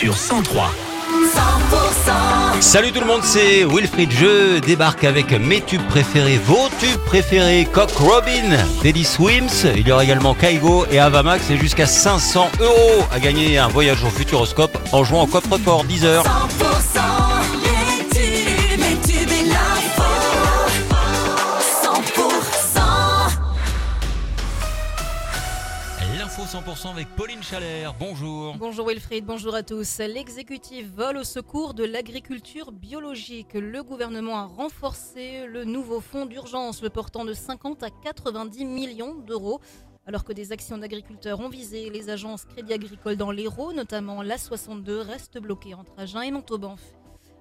sur 103. Salut tout le monde, c'est Wilfried. Je débarque avec mes tubes préférés, vos tubes préférés. Cock Robin, Teddy Swims. Il y aura également Kaigo et Avamax et jusqu'à 500 euros à gagner un voyage au Futuroscope en jouant au coffre-fort 10 heures. 100% avec Pauline Chalère. Bonjour. Bonjour Wilfried, bonjour à tous. L'exécutif vole au secours de l'agriculture biologique. Le gouvernement a renforcé le nouveau fonds d'urgence, le portant de 50 à 90 millions d'euros. Alors que des actions d'agriculteurs ont visé les agences Crédit Agricole dans l'Hérault, notamment l'A62, reste bloquée entre Agen et Montauban.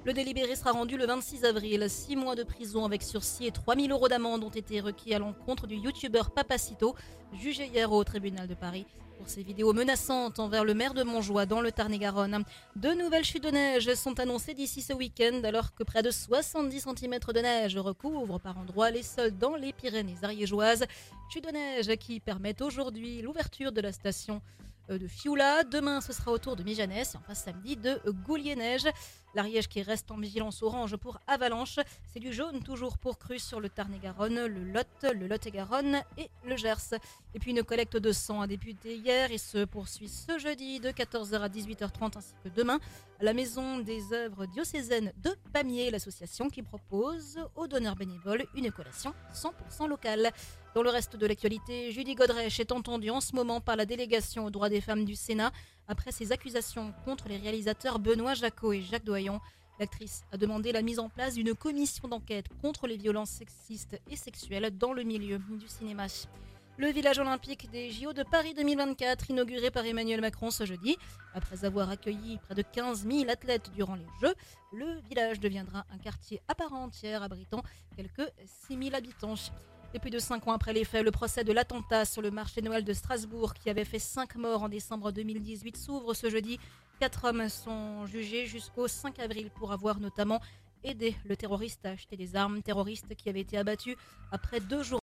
Le délibéré sera rendu le 26 avril. Six mois de prison avec sursis et 3000 euros d'amende ont été requis à l'encontre du youtubeur Papacito, jugé hier au tribunal de Paris pour ses vidéos menaçantes envers le maire de Montjoie dans le Tarn-et-Garonne. De nouvelles chutes de neige sont annoncées d'ici ce week-end alors que près de 70 cm de neige recouvrent par endroits les sols dans les Pyrénées ariégeoises. Chutes de neige qui permettent aujourd'hui l'ouverture de la station de Fioula. Demain, ce sera au tour de Mijanès et enfin samedi de Goulier-Neige. L'Ariège qui reste en vigilance orange pour avalanche. C'est du jaune toujours pour crues sur le Tarn-et-Garonne, le Lot, le Lot-et-Garonne et le Gers. Et puis une collecte de sang a débuté hier et se poursuit ce jeudi de 14h à 18h30 ainsi que demain à la Maison des œuvres diocésaines de Pamiers, l'association qui propose aux donneurs bénévoles une collation 100% locale. Dans le reste de l'actualité, Julie Godrèche est entendue en ce moment par la délégation aux droits des femmes du Sénat après ses accusations contre les réalisateurs Benoît Jacot et Jacques Doyon. L'actrice a demandé la mise en place d'une commission d'enquête contre les violences sexistes et sexuelles dans le milieu du cinéma. Le village olympique des JO de Paris 2024, inauguré par Emmanuel Macron ce jeudi. Après avoir accueilli près de 15 000 athlètes durant les Jeux, le village deviendra un quartier à part entière abritant quelques 6 000 habitants. Et plus de 5 ans après les faits, le procès de l'attentat sur le marché Noël de Strasbourg, qui avait fait 5 morts en décembre 2018, s'ouvre ce jeudi. Quatre hommes sont jugés jusqu'au 5 avril pour avoir notamment aidé le terroriste à acheter des armes, terroriste qui avait été abattu après deux jours